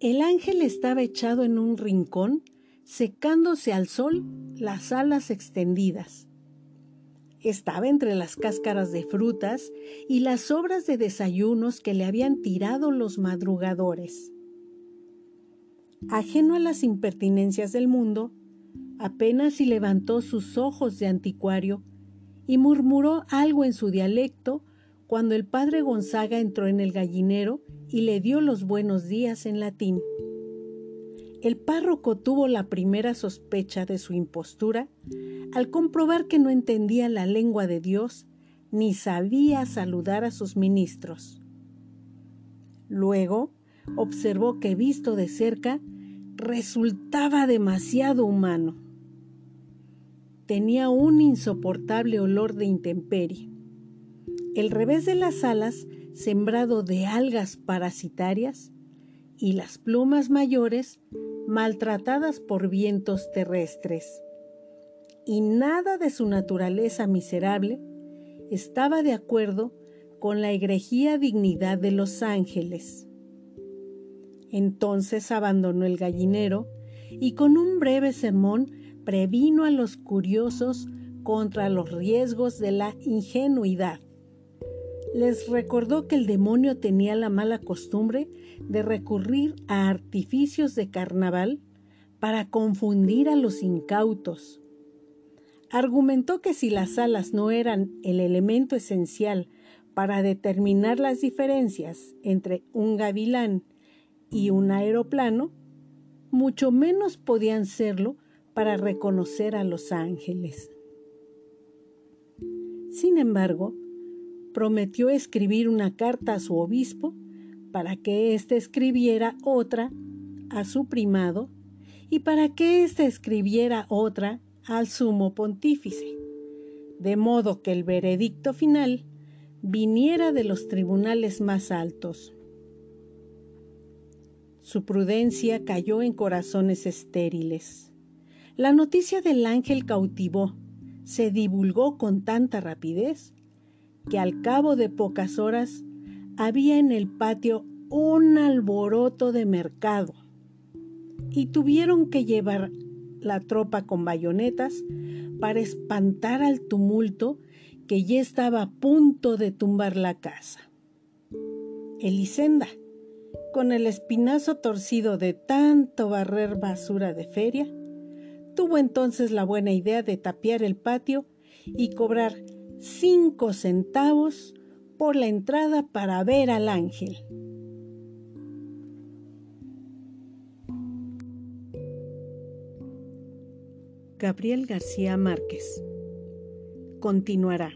El ángel estaba echado en un rincón, secándose al sol las alas extendidas. Estaba entre las cáscaras de frutas y las sobras de desayunos que le habían tirado los madrugadores. Ajeno a las impertinencias del mundo, apenas si levantó sus ojos de anticuario y murmuró algo en su dialecto cuando el padre Gonzaga entró en el gallinero y le dio los buenos días en latín. El párroco tuvo la primera sospecha de su impostura al comprobar que no entendía la lengua de Dios ni sabía saludar a sus ministros. Luego observó que visto de cerca resultaba demasiado humano. Tenía un insoportable olor de intemperie. El revés de las alas sembrado de algas parasitarias y las plumas mayores maltratadas por vientos terrestres. Y nada de su naturaleza miserable estaba de acuerdo con la egregía dignidad de los ángeles. Entonces abandonó el gallinero y con un breve sermón previno a los curiosos contra los riesgos de la ingenuidad les recordó que el demonio tenía la mala costumbre de recurrir a artificios de carnaval para confundir a los incautos. Argumentó que si las alas no eran el elemento esencial para determinar las diferencias entre un gavilán y un aeroplano, mucho menos podían serlo para reconocer a los ángeles. Sin embargo, prometió escribir una carta a su obispo para que éste escribiera otra a su primado y para que éste escribiera otra al sumo pontífice, de modo que el veredicto final viniera de los tribunales más altos. Su prudencia cayó en corazones estériles. La noticia del ángel cautivó, se divulgó con tanta rapidez que al cabo de pocas horas había en el patio un alboroto de mercado y tuvieron que llevar la tropa con bayonetas para espantar al tumulto que ya estaba a punto de tumbar la casa. Elisenda, con el espinazo torcido de tanto barrer basura de feria, tuvo entonces la buena idea de tapiar el patio y cobrar cinco centavos por la entrada para ver al ángel. Gabriel García Márquez. Continuará.